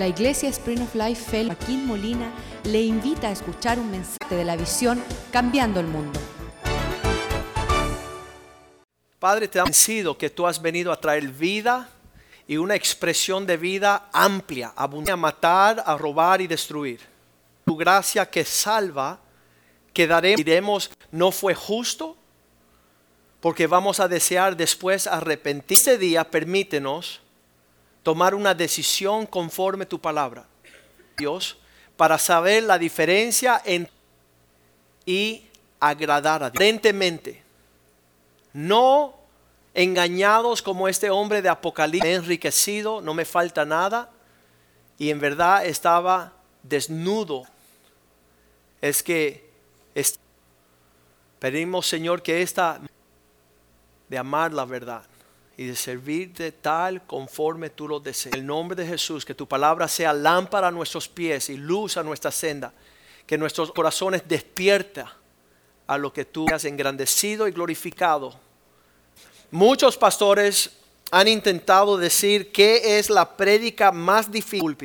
La Iglesia Spring of Life Fel Joaquín Molina le invita a escuchar un mensaje de la visión Cambiando el Mundo. Padre, te ha sido que tú has venido a traer vida y una expresión de vida amplia, abundante, a matar, a robar y destruir. Tu gracia que salva, quedaremos, diremos, no fue justo, porque vamos a desear después arrepentir. Este día permítenos tomar una decisión conforme tu palabra, Dios, para saber la diferencia entre y agradar a Dios. Aparentemente, no engañados como este hombre de Apocalipsis, enriquecido, no me falta nada, y en verdad estaba desnudo. Es que pedimos, Señor, que esta de amar la verdad y de servirte tal conforme tú lo deseas. En el nombre de Jesús, que tu palabra sea lámpara a nuestros pies y luz a nuestra senda, que nuestros corazones despierta a lo que tú has engrandecido y glorificado. Muchos pastores han intentado decir qué es la prédica más difícil.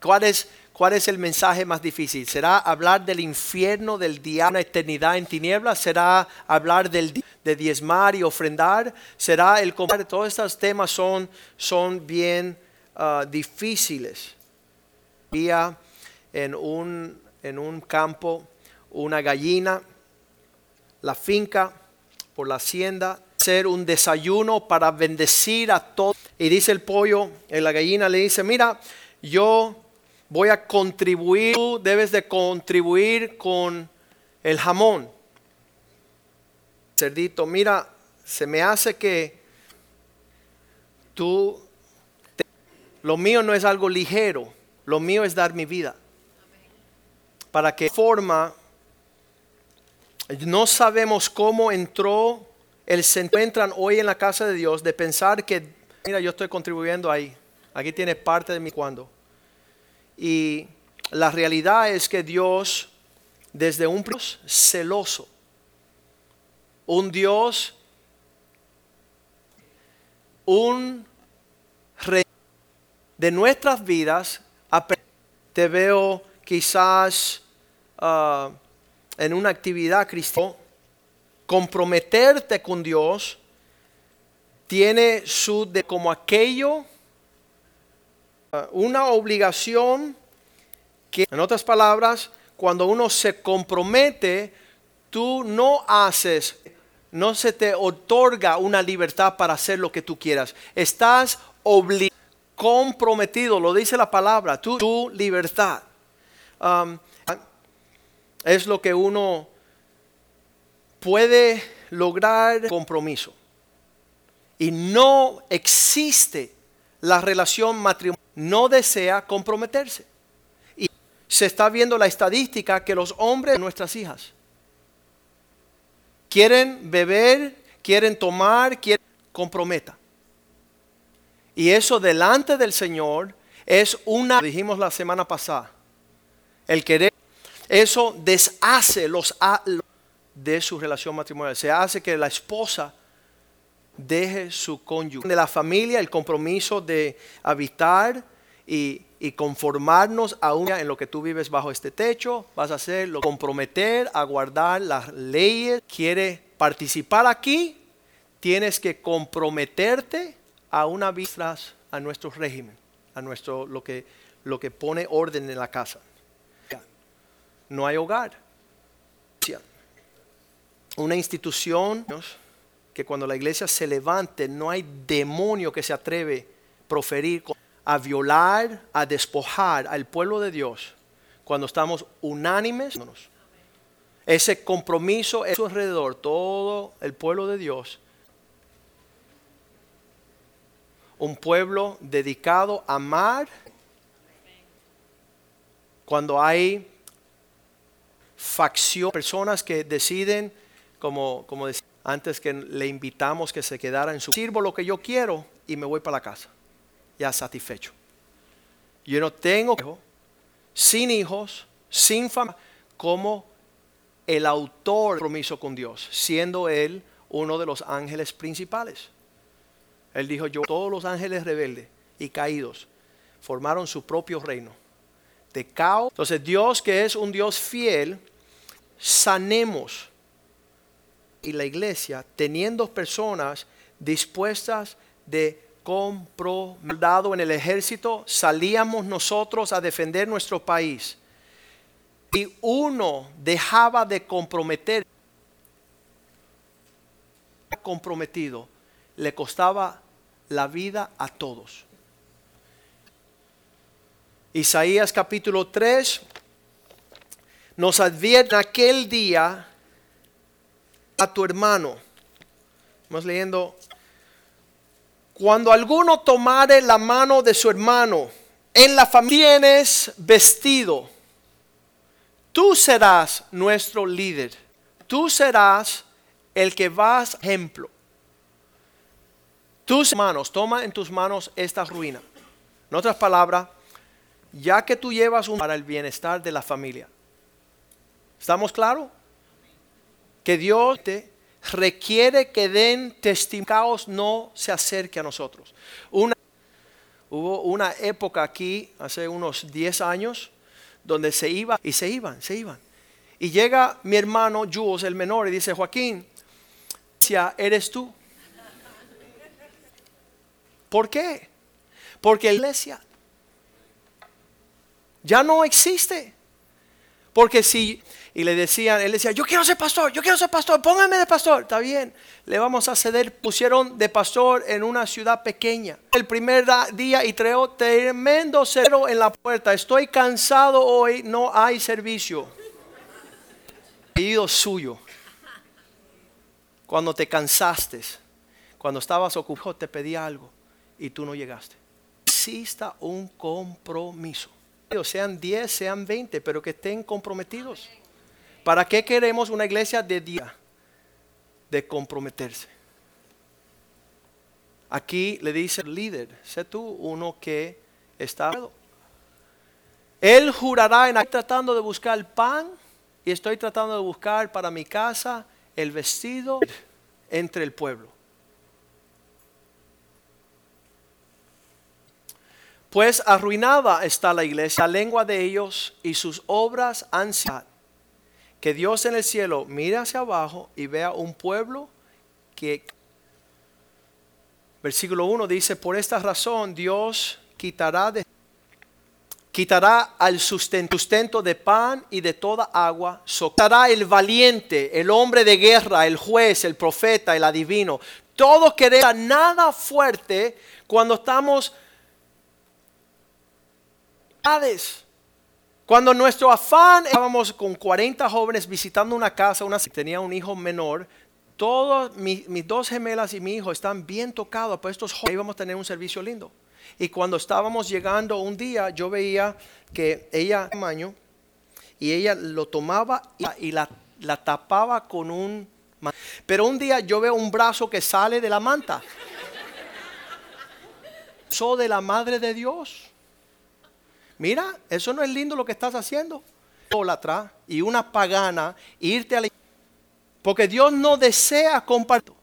¿Cuál es, ¿Cuál es el mensaje más difícil? ¿Será hablar del infierno, del diablo, una eternidad en tinieblas? ¿Será hablar del de diezmar y ofrendar? ¿Será el Todos estos temas son, son bien uh, difíciles. Había en un, en un campo una gallina, la finca por la hacienda, hacer un desayuno para bendecir a todos. Y dice el pollo, en la gallina le dice, mira, yo voy a contribuir, tú debes de contribuir con el jamón. Cerdito, mira, se me hace que tú, lo mío no es algo ligero, lo mío es dar mi vida. Para que forma, no sabemos cómo entró, el, se encuentran hoy en la casa de Dios de pensar que, mira, yo estoy contribuyendo ahí, aquí tiene parte de mi cuando. Y la realidad es que Dios, desde un Dios celoso, un Dios, un rey de nuestras vidas, te veo quizás ah, en una actividad cristiana, comprometerte con Dios tiene su de como aquello una obligación que, en otras palabras, cuando uno se compromete, tú no haces, no se te otorga una libertad para hacer lo que tú quieras. Estás obligado, comprometido, lo dice la palabra, tu, libertad. Es lo que uno puede lograr compromiso. Y no existe la relación matrimonial no desea comprometerse. Y se está viendo la estadística que los hombres nuestras hijas quieren beber, quieren tomar, quieren comprometa. Y eso delante del Señor es una, dijimos la semana pasada, el querer, eso deshace los de su relación matrimonial. Se hace que la esposa deje su cónyuge. De la familia, el compromiso de habitar y, conformarnos a una en lo que tú vives bajo este techo, vas a hacerlo, comprometer a guardar las leyes. Quiere participar aquí, tienes que comprometerte a una vista a nuestro régimen, a nuestro lo que lo que pone orden en la casa. No hay hogar. Una institución que cuando la iglesia se levante no hay demonio que se atreve a proferir a violar, a despojar al pueblo de Dios cuando estamos unánimes. Ese compromiso es alrededor, todo el pueblo de Dios. Un pueblo dedicado a amar. Cuando hay facción, personas que deciden, como, como decía, antes que le invitamos que se quedara en su sirvo lo que yo quiero y me voy para la casa, ya satisfecho. Yo no tengo hijos, sin hijos, sin familia, como el autor del compromiso con Dios, siendo él uno de los ángeles principales. Él dijo, yo todos los ángeles rebeldes y caídos, formaron su propio reino de caos. Entonces Dios que es un Dios fiel, sanemos y la iglesia teniendo personas dispuestas de comprometer en el ejército, salíamos nosotros a defender nuestro país. Y uno dejaba de comprometer, comprometido, le costaba la vida a todos. Isaías capítulo 3 nos advierte aquel día a tu hermano. Vamos leyendo. Cuando alguno tomare la mano de su hermano, en la familia tienes vestido, tú serás nuestro líder. Tú serás el que vas ejemplo. Tus manos, toma en tus manos esta ruina. En otras palabras, ya que tú llevas un para el bienestar de la familia. ¿Estamos claros? Que Dios te requiere que den testimonios, no se acerque a nosotros. Una, hubo una época aquí, hace unos 10 años, donde se iba y se iban, se iban. Y llega mi hermano Jules, el menor, y dice, Joaquín, eres tú. ¿Por qué? Porque la iglesia ya no existe. Porque si, y le decían, él decía, yo quiero ser pastor, yo quiero ser pastor, póngame de pastor. Está bien, le vamos a ceder. Pusieron de pastor en una ciudad pequeña. El primer día y trajo tremendo cero en la puerta. Estoy cansado hoy, no hay servicio. Pedido suyo. Cuando te cansaste, cuando estabas ocupado, te pedí algo y tú no llegaste. Exista un compromiso sean 10, sean 20, pero que estén comprometidos. ¿Para qué queremos una iglesia de día? De comprometerse. Aquí le dice el líder, sé tú uno que está... Él jurará en tratando de buscar el pan y estoy tratando de buscar para mi casa el vestido entre el pueblo. Pues arruinada está la iglesia, la lengua de ellos y sus obras han sido. Que Dios en el cielo mire hacia abajo y vea un pueblo que... Versículo 1 dice, por esta razón Dios quitará, de, quitará al sustento de pan y de toda agua, socará el valiente, el hombre de guerra, el juez, el profeta, el adivino. Todo querer nada fuerte cuando estamos cuando nuestro afán, estábamos con 40 jóvenes visitando una casa, una tenía un hijo menor, todos mis, dos gemelas y mi hijo están bien tocados por estos jóvenes, íbamos a tener un servicio lindo. Y cuando estábamos llegando un día, yo veía que ella, tamaño, y ella lo tomaba y, la, la tapaba con un... Pero un día yo veo un brazo que sale de la manta. Soy de la Madre de Dios mira, eso no es lindo lo que estás haciendo. y una pagana, irte a la Porque Dios no desea compartir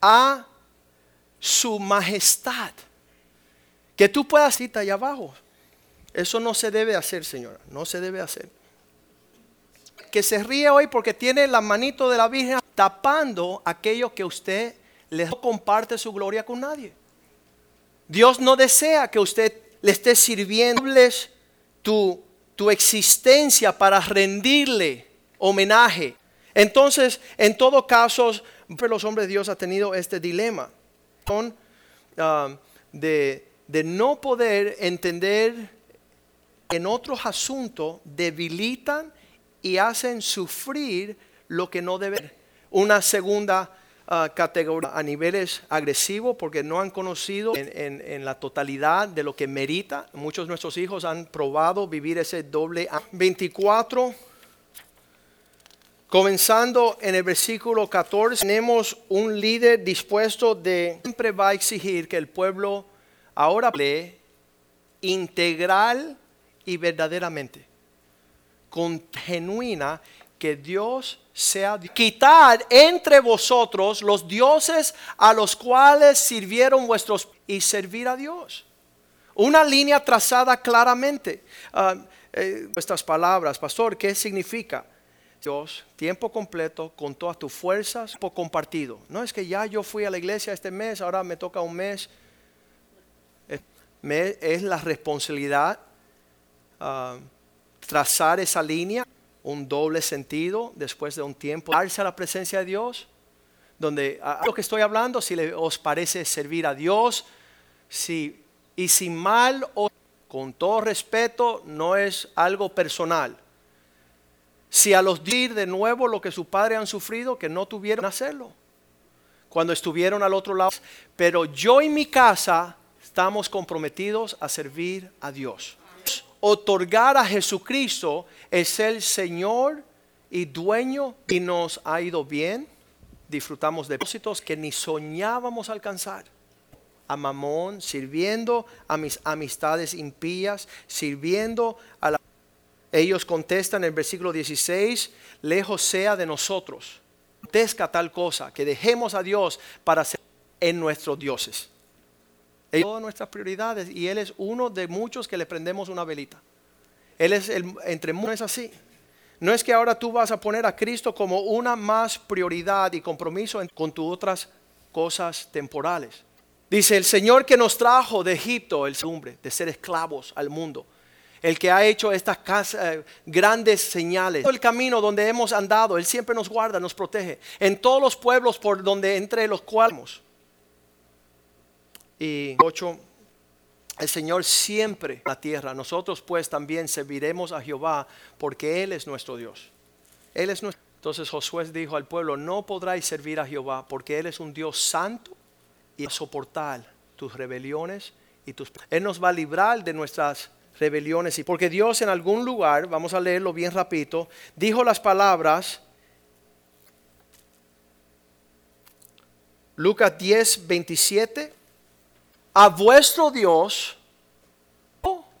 a su majestad. Que tú puedas ir allá abajo. Eso no se debe hacer, señora. No se debe hacer. Que se ríe hoy porque tiene la manito de la Virgen tapando aquello que usted le comparte su gloria con nadie. Dios no desea que usted le estés sirviendo tu, tu existencia para rendirle homenaje. Entonces, en todo caso, los hombres de Dios han tenido este dilema ah, de, de no poder entender en otros asuntos debilitan y hacen sufrir lo que no debe. Una segunda categoría a niveles agresivos porque no han conocido en, la totalidad de lo que merita. Muchos de nuestros hijos han probado vivir ese doble. 24. Comenzando en el versículo 14, tenemos un líder dispuesto de siempre va a exigir que el pueblo ahora lee integral y verdaderamente, con genuina, que Dios sea quitar entre vosotros los dioses a los cuales sirvieron vuestros y servir a Dios. Una línea trazada claramente. Estas palabras, pastor, ¿qué significa? Dios, tiempo completo, con todas tus fuerzas, tiempo compartido. No es que ya yo fui a la iglesia este mes, ahora me toca un mes. Es, la responsabilidad ah, trazar esa línea, un doble sentido después de un tiempo, darse a la presencia de Dios, donde a, lo que estoy hablando, si le, os parece servir a Dios, si, y sin mal o con todo respeto, no es algo personal si a los dir de nuevo lo que sus padres han sufrido, que no tuvieron hacerlo, cuando estuvieron al otro lado. Pero yo y mi casa estamos comprometidos a servir a Dios. Otorgar a Jesucristo es el Señor y dueño y nos ha ido bien. Disfrutamos de depósitos que ni soñábamos alcanzar. A Mamón, sirviendo a mis amistades impías, sirviendo a la ellos contestan en el versículo 16, lejos sea de nosotros. Contesca tal cosa, que dejemos a Dios para ser en nuestros dioses. Todas nuestras prioridades y Él es uno de muchos que le prendemos una velita. Él es el, entre muchos es así. No es que ahora tú vas a poner a Cristo como una más prioridad y compromiso con tus otras cosas temporales. Dice el Señor que nos trajo de Egipto el hombre de ser esclavos al mundo el que ha hecho estas eh, grandes señales. El camino donde hemos andado, Él siempre nos guarda, nos protege. En todos los pueblos por donde entre los cuales. Y ocho, el Señor siempre la tierra. Nosotros pues también serviremos a Jehová porque Él es nuestro Dios. Él es nuestro. Entonces Josué dijo al pueblo, no podráis servir a Jehová porque Él es un Dios santo y soportar tus rebeliones y tus... Él nos va a librar de nuestras rebeliones. Y porque Dios en algún lugar, vamos a leerlo bien rapidito, dijo las palabras, Lucas 10, 27, a vuestro Dios,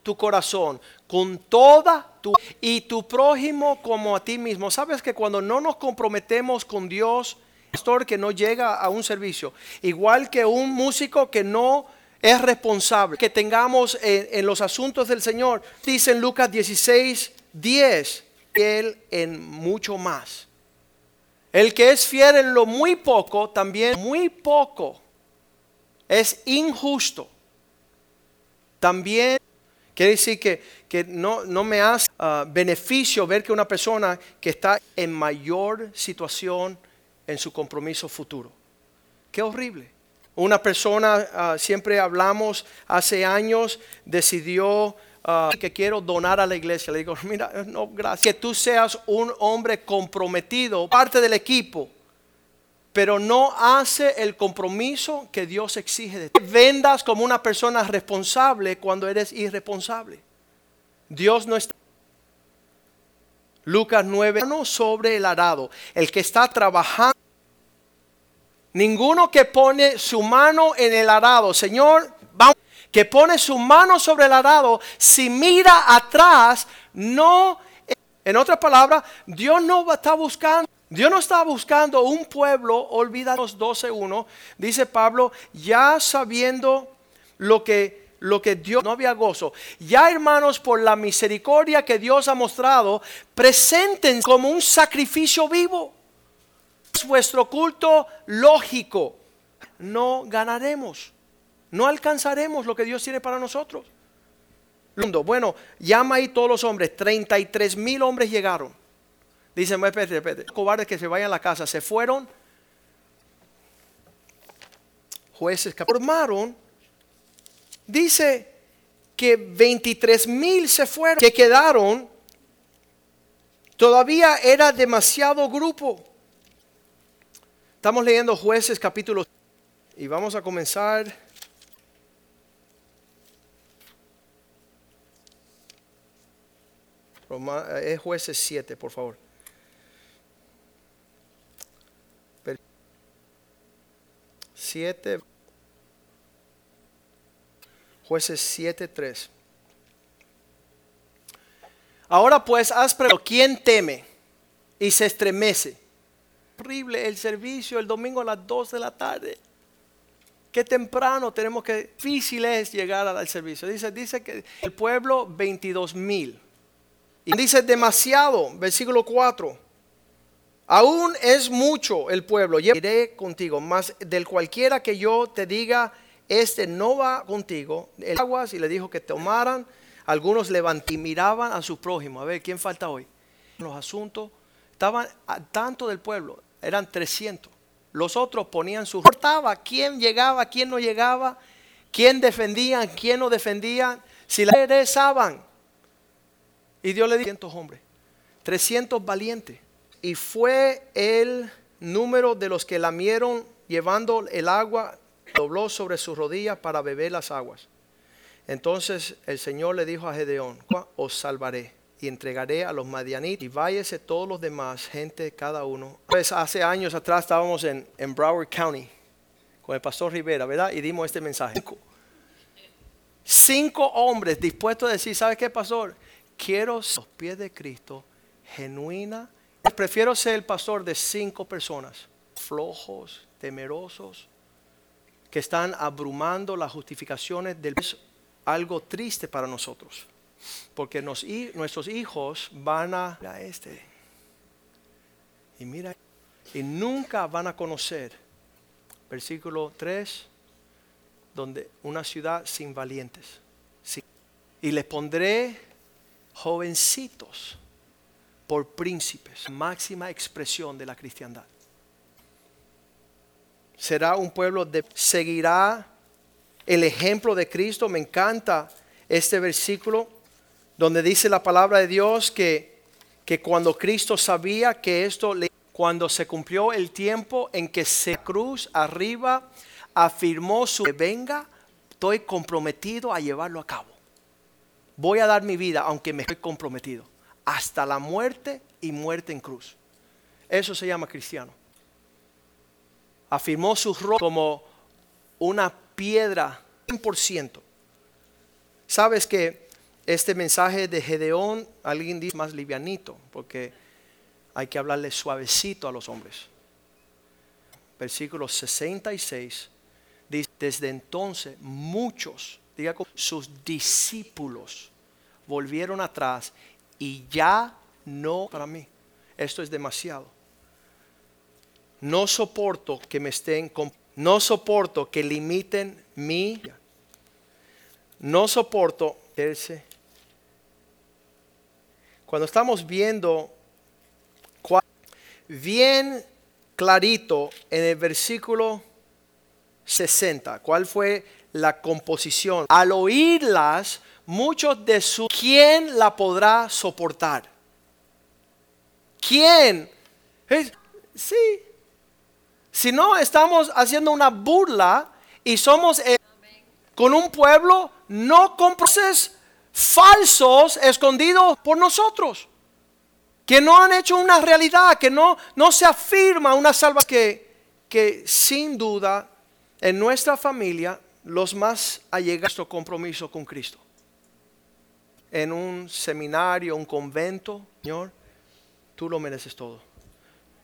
tu corazón, con toda tu y tu prójimo como a ti mismo. Sabes que cuando no nos comprometemos con Dios, pastor que no llega a un servicio, igual que un músico que no es responsable que tengamos en, los asuntos del Señor. Dice en Lucas 16, 10, Él en mucho más. El que es fiel en lo muy poco, también muy poco, es injusto. También quiere decir que, que no, no, me hace ah, beneficio ver que una persona que está en mayor situación en su compromiso futuro. Qué horrible. Una persona, ah, siempre hablamos, hace años decidió ah, que quiero donar a la iglesia. Le digo, mira, no, gracias. Que tú seas un hombre comprometido, parte del equipo, pero no hace el compromiso que Dios exige de ti. Vendas como una persona responsable cuando eres irresponsable. Dios no está. Lucas 9, no sobre el arado, el que está trabajando Ninguno que pone su mano en el arado, Señor, vamos, que pone su mano sobre el arado, si mira atrás, no, en otras palabras, Dios no está buscando. Dios no está buscando un pueblo, olvídanos 12.1, dice Pablo, ya sabiendo lo que, lo que Dios no había gozo. Ya hermanos, por la misericordia que Dios ha mostrado, presenten como un sacrificio vivo vuestro culto lógico, no ganaremos, no alcanzaremos lo que Dios tiene para nosotros. Bueno, llama ahí todos los hombres, 33 mil hombres llegaron. Dicen, espérate, espérate, cobardes que se vayan a la casa, se fueron. Jueces que formaron, dice que 23 mil se fueron, que quedaron, todavía era demasiado grupo. Estamos leyendo jueces capítulo y vamos a comenzar. Es jueces 7, por favor. Siete. Jueces 7, 3. Ahora pues, haz ¿quién teme y se estremece? horrible el servicio el domingo a las 2 de la tarde. Qué temprano tenemos que, difícil es llegar al servicio. Dice, dice que el pueblo 22 mil. Y dice demasiado, versículo 4. Aún es mucho el pueblo, iré contigo, más del cualquiera que yo te diga, este no va contigo. El aguas y le dijo que tomaran, algunos levantaban y miraban a su prójimo. A ver, ¿quién falta hoy? Los asuntos estaban tanto del pueblo, eran 300. Los otros ponían su... Importaba quién llegaba, quién no llegaba, quién defendían, quién no defendían. Si la regresaban. Y Dios le dio 300 hombres, 300 valientes. Y fue el número de los que lamieron llevando el agua, dobló sobre sus rodillas para beber las aguas. Entonces el Señor le dijo a Gedeón, os salvaré y entregaré a los madianitas y váyase todos los demás, gente cada uno. Pues hace años atrás estábamos en, en Broward County con el pastor Rivera, ¿verdad? Y dimos este mensaje. Cinco, hombres dispuestos a decir, ¿sabe qué, pastor? Quiero los pies de Cristo, genuina. Prefiero ser el pastor de cinco personas, flojos, temerosos, que están abrumando las justificaciones del... Es algo triste para nosotros. Porque nuestros hijos van a, a este. Y mira, y nunca van a conocer, versículo 3, donde una ciudad sin valientes. Y les pondré jovencitos por príncipes, máxima expresión de la cristiandad. Será un pueblo que seguirá el ejemplo de Cristo. Me encanta este versículo donde dice la palabra de Dios que, que cuando Cristo sabía que esto, le, cuando se cumplió el tiempo en que se cruz arriba, afirmó su venga, estoy comprometido a llevarlo a cabo. Voy a dar mi vida, aunque me estoy comprometido, hasta la muerte y muerte en cruz. Eso se llama cristiano. Afirmó su rostro como una piedra 100%. Sabes que este mensaje de Gedeón, alguien dice más livianito, porque hay que hablarle suavecito a los hombres. Versículo 66 dice, desde entonces muchos, diga sus discípulos volvieron atrás y ya no para mí. Esto es demasiado. No soporto que me estén, no soporto que limiten mi, no soporto ese cuando estamos viendo bien clarito en el versículo 60, cuál fue la composición. Al oírlas, muchos de su ¿quién la podrá soportar? ¿Quién? Sí. Si no estamos haciendo una burla y somos con un pueblo no con procesos falsos escondidos por nosotros, que no han hecho una realidad, que no, no se afirma una salvación, que, que sin duda en nuestra familia los más allegados nuestro compromiso con Cristo. En un seminario, un convento, Señor, tú lo mereces todo.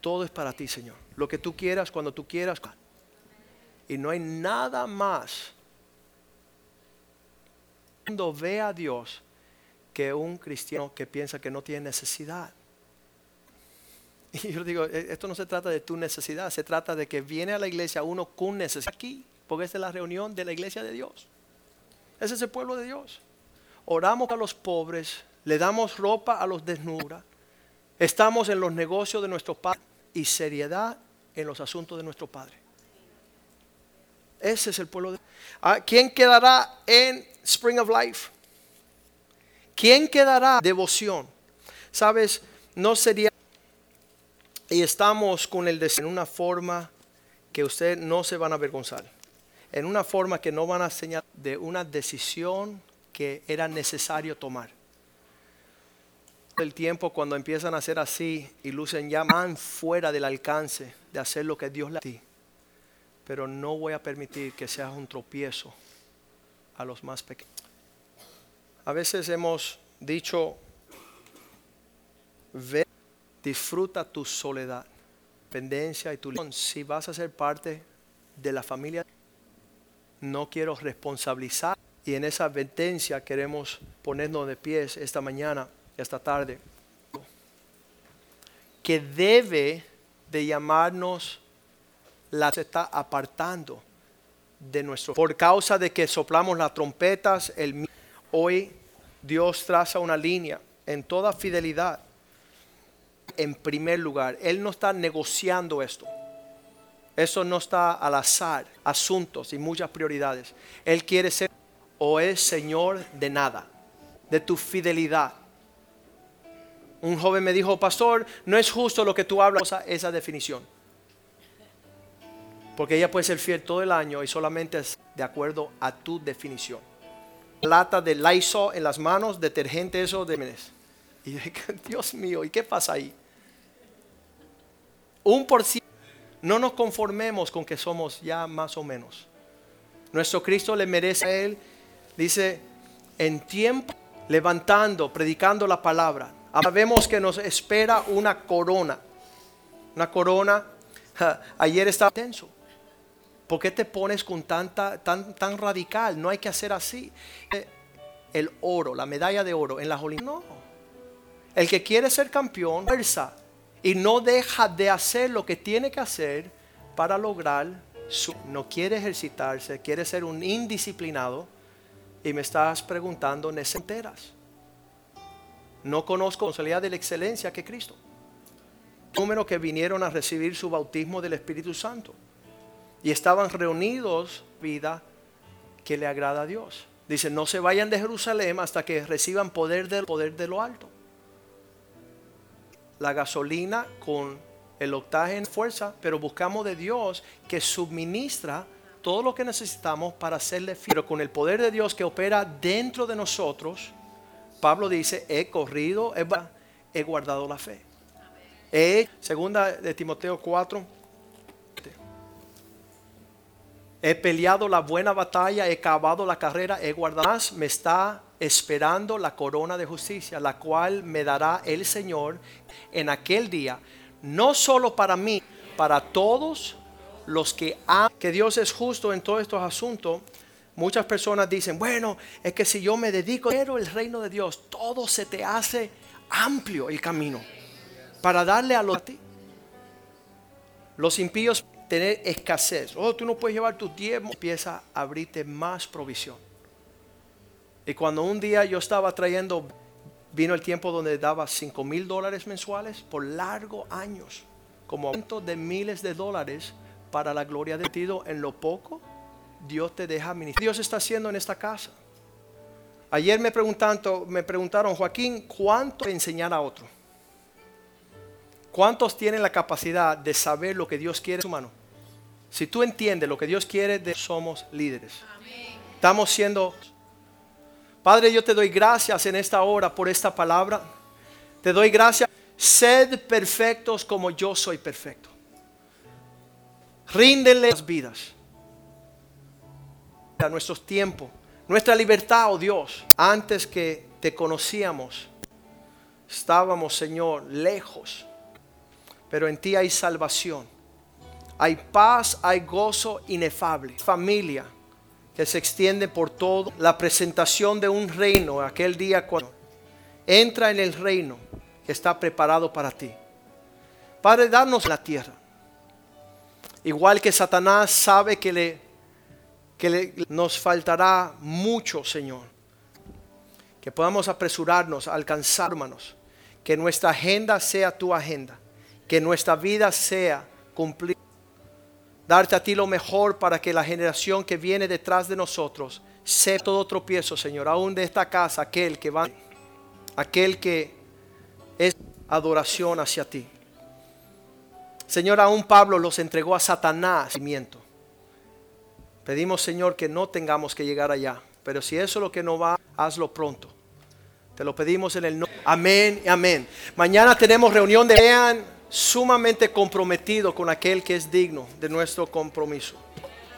Todo es para ti, Señor. Lo que tú quieras, cuando tú quieras. Y no hay nada más mundo ve a Dios que un cristiano que piensa que no tiene necesidad. Y yo digo, e, esto no se trata de tu necesidad, se trata de que viene a la iglesia uno con necesidad aquí, porque esta es la reunión de la iglesia de Dios. Ese es el pueblo de Dios. Oramos a los pobres, le damos ropa a los desnudos, estamos en los negocios de nuestro Padre y seriedad en los asuntos de nuestro Padre. Ese es el pueblo de ah, ¿Quién quedará en Spring of Life? ¿Quién quedará devoción? Sabes, no sería y estamos con el deseo en una forma que ustedes no se van a avergonzar, en una forma que no van a señalar de una decisión que era necesario tomar. El tiempo cuando empiezan a hacer así y lucen ya más fuera del alcance de hacer lo que Dios le ti pero no voy a permitir que seas un tropiezo a los más pequeños. A veces hemos dicho, ve, disfruta tu soledad, dependencia y tu Si vas a ser parte de la familia, no quiero responsabilizar. Y en esa advertencia queremos ponernos de pies esta mañana, esta tarde, que debe de llamarnos la se está apartando de nuestro. Por causa de que soplamos las trompetas el hoy Dios traza una línea en toda fidelidad. En primer lugar él no está negociando esto. Eso no está al azar asuntos y muchas prioridades. Él quiere ser o es señor de nada de tu fidelidad un joven me dijo pastor no es justo lo que tú hablas esa definición porque ella puede ser fiel todo el año y solamente es de acuerdo a tu definición. Lata de Lysol en las manos, detergente eso de Y yo Dios mío, ¿y qué pasa ahí? Un por ciento. No nos conformemos con que somos ya más o menos. Nuestro Cristo le merece a Él, dice, en tiempo, levantando, predicando la palabra. Sabemos que nos espera una corona. Una corona. Ayer estaba tenso. ¿Por qué te pones con tanta, tan, tan radical? No hay que hacer así. El oro, la medalla de oro en la Olimpiadas. No. El que quiere ser campeón, fuerza. Y no deja de hacer lo que tiene que hacer para lograr su... No quiere ejercitarse, quiere ser un indisciplinado. Y me estás preguntando, ¿necesitas? No conozco la de la excelencia que Cristo. Número que vinieron a recibir su bautismo del Espíritu Santo y estaban reunidos vida que le agrada a Dios. Dice, no se vayan de Jerusalén hasta que reciban poder del poder de lo alto. La gasolina con el octaje fuerza, pero buscamos de Dios que suministra todo lo que necesitamos para hacerle fiel. Pero con el poder de Dios que opera dentro de nosotros, Pablo dice, he corrido, he, guardado la fe. segunda de Timoteo 4, He peleado la buena batalla, he acabado la carrera, he guardado. Más me está esperando la corona de justicia, la cual me dará el Señor en aquel día, no solo para mí, para todos los que aman que Dios es justo en todos estos asuntos. Muchas personas dicen, bueno, es que si yo me dedico pero el reino de Dios, todo se te hace amplio el camino para darle a los a ti. Los impíos tener escasez. Oh, tú no puedes llevar tu tiempo. Empieza a abrirte más provisión. Y cuando un día yo estaba trayendo, vino el tiempo donde daba 5 mil dólares mensuales por largos años, como cientos de miles de dólares para la gloria de Dios. En lo poco, Dios te deja ministrar. Dios está haciendo en esta casa. Ayer me preguntaron, me preguntaron Joaquín, ¿cuánto enseñar a otro? ¿Cuántos tienen la capacidad de saber lo que Dios quiere de mano? Si tú entiendes lo que Dios quiere, de, somos líderes. Estamos siendo... Padre, yo te doy gracias en esta hora por esta palabra. Te doy gracias. Sed perfectos como yo soy perfecto. Ríndenle las vidas. A nuestros tiempos. Nuestra libertad, oh Dios. Antes que te conocíamos, estábamos, Señor, lejos pero en ti hay salvación. Hay paz, hay gozo inefable. Familia que se extiende por todo. La presentación de un reino aquel día cuando entra en el reino que está preparado para ti. Padre, danos la tierra. Igual que Satanás sabe que, le, que le, nos faltará mucho, Señor. Que podamos apresurarnos a alcanzar, hermanos. Que nuestra agenda sea tu agenda que nuestra vida sea cumplir. Darte a ti lo mejor para que la generación que viene detrás de nosotros sea todo tropiezo, Señor, aún de esta casa, aquel que va, aquel que es adoración hacia ti. Señor, aún Pablo los entregó a Satanás. Pedimos, Señor, que no tengamos que llegar allá, pero si eso es lo que no va, hazlo pronto. Te lo pedimos en el nombre. Amén y amén. Mañana tenemos reunión de vean sumamente comprometido con aquel que es digno de nuestro compromiso.